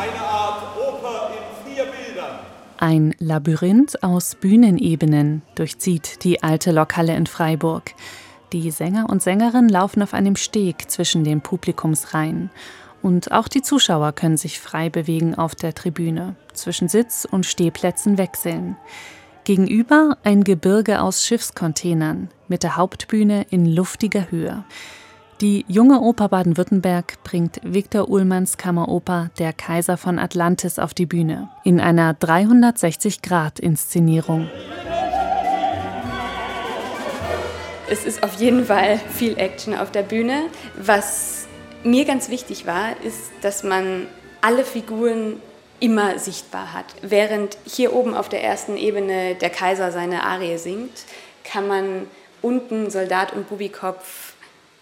eine Art Oper in vier Bildern. Ein Labyrinth aus Bühnenebenen durchzieht die alte Lokhalle in Freiburg. Die Sänger und Sängerinnen laufen auf einem Steg zwischen den Publikumsreihen. Und auch die Zuschauer können sich frei bewegen auf der Tribüne, zwischen Sitz- und Stehplätzen wechseln. Gegenüber ein Gebirge aus Schiffscontainern mit der Hauptbühne in luftiger Höhe. Die junge Oper Baden-Württemberg bringt Viktor Ullmanns Kammeroper Der Kaiser von Atlantis auf die Bühne in einer 360-Grad-Inszenierung. Es ist auf jeden Fall viel Action auf der Bühne. Was mir ganz wichtig war, ist, dass man alle Figuren immer sichtbar hat. Während hier oben auf der ersten Ebene der Kaiser seine Arie singt, kann man unten Soldat und Bubikopf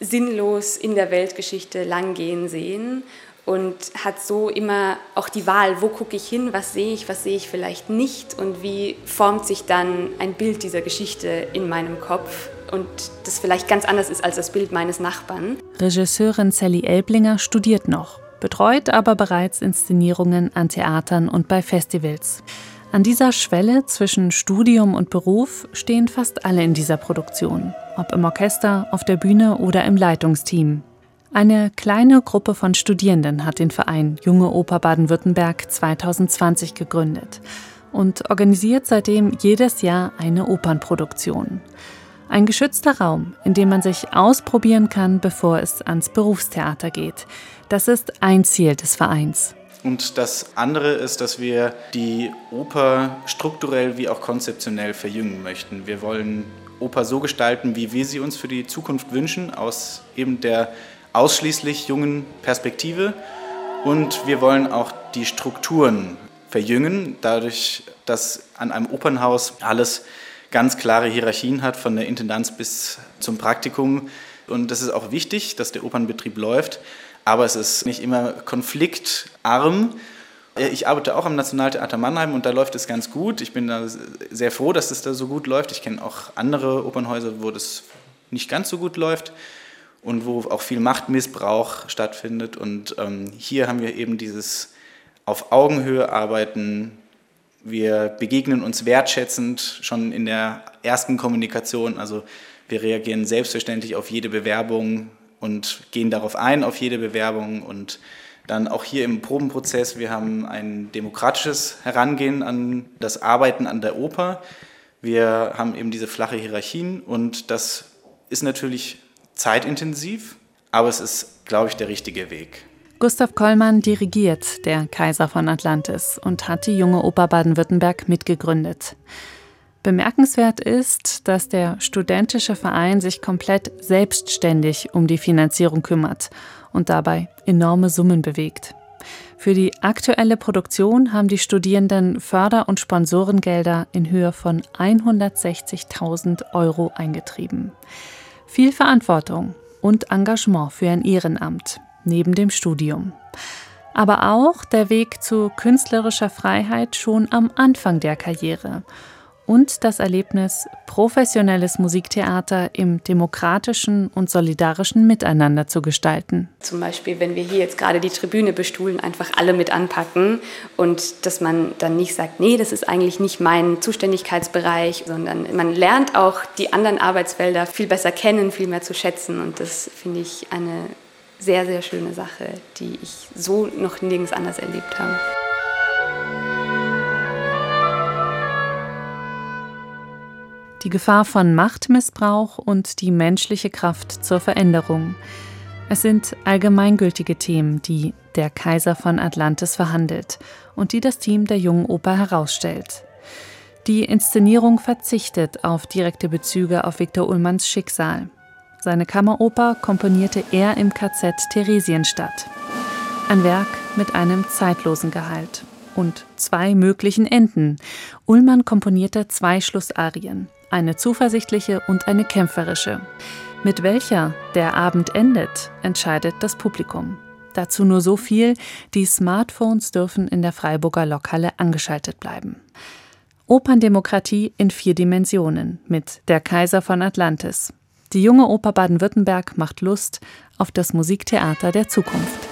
sinnlos in der Weltgeschichte langgehen sehen und hat so immer auch die Wahl, wo gucke ich hin, was sehe ich, was sehe ich vielleicht nicht und wie formt sich dann ein Bild dieser Geschichte in meinem Kopf und das vielleicht ganz anders ist als das Bild meines Nachbarn. Regisseurin Sally Elblinger studiert noch, betreut aber bereits Inszenierungen an Theatern und bei Festivals. An dieser Schwelle zwischen Studium und Beruf stehen fast alle in dieser Produktion, ob im Orchester, auf der Bühne oder im Leitungsteam. Eine kleine Gruppe von Studierenden hat den Verein Junge Oper Baden-Württemberg 2020 gegründet und organisiert seitdem jedes Jahr eine Opernproduktion. Ein geschützter Raum, in dem man sich ausprobieren kann, bevor es ans Berufstheater geht. Das ist ein Ziel des Vereins. Und das andere ist, dass wir die Oper strukturell wie auch konzeptionell verjüngen möchten. Wir wollen Oper so gestalten, wie wir sie uns für die Zukunft wünschen, aus eben der ausschließlich jungen Perspektive. Und wir wollen auch die Strukturen verjüngen, dadurch, dass an einem Opernhaus alles ganz klare Hierarchien hat, von der Intendanz bis zum Praktikum. Und das ist auch wichtig, dass der Opernbetrieb läuft aber es ist nicht immer konfliktarm. Ich arbeite auch am Nationaltheater Mannheim und da läuft es ganz gut. Ich bin da sehr froh, dass es da so gut läuft. Ich kenne auch andere Opernhäuser, wo das nicht ganz so gut läuft und wo auch viel Machtmissbrauch stattfindet. Und ähm, hier haben wir eben dieses auf Augenhöhe arbeiten. Wir begegnen uns wertschätzend schon in der ersten Kommunikation. Also wir reagieren selbstverständlich auf jede Bewerbung und gehen darauf ein, auf jede Bewerbung und dann auch hier im Probenprozess, wir haben ein demokratisches Herangehen an das Arbeiten an der Oper. Wir haben eben diese flache Hierarchien und das ist natürlich zeitintensiv, aber es ist, glaube ich, der richtige Weg. Gustav Kollmann dirigiert der Kaiser von Atlantis und hat die junge Oper Baden-Württemberg mitgegründet. Bemerkenswert ist, dass der studentische Verein sich komplett selbstständig um die Finanzierung kümmert und dabei enorme Summen bewegt. Für die aktuelle Produktion haben die Studierenden Förder- und Sponsorengelder in Höhe von 160.000 Euro eingetrieben. Viel Verantwortung und Engagement für ein Ehrenamt neben dem Studium. Aber auch der Weg zu künstlerischer Freiheit schon am Anfang der Karriere und das Erlebnis professionelles Musiktheater im demokratischen und solidarischen Miteinander zu gestalten. Zum Beispiel, wenn wir hier jetzt gerade die Tribüne bestuhlen, einfach alle mit anpacken und dass man dann nicht sagt, nee, das ist eigentlich nicht mein Zuständigkeitsbereich, sondern man lernt auch die anderen Arbeitsfelder viel besser kennen, viel mehr zu schätzen und das finde ich eine sehr, sehr schöne Sache, die ich so noch nirgends anders erlebt habe. Die Gefahr von Machtmissbrauch und die menschliche Kraft zur Veränderung. Es sind allgemeingültige Themen, die der Kaiser von Atlantis verhandelt und die das Team der Jungen Oper herausstellt. Die Inszenierung verzichtet auf direkte Bezüge auf Viktor Ullmanns Schicksal. Seine Kammeroper komponierte er im KZ Theresienstadt. Ein Werk mit einem zeitlosen Gehalt und zwei möglichen Enden. Ullmann komponierte zwei Schlussarien, eine zuversichtliche und eine kämpferische. Mit welcher der Abend endet, entscheidet das Publikum. Dazu nur so viel, die Smartphones dürfen in der Freiburger Lokhalle angeschaltet bleiben. Operndemokratie in vier Dimensionen mit Der Kaiser von Atlantis. Die junge Oper Baden-Württemberg macht Lust auf das Musiktheater der Zukunft.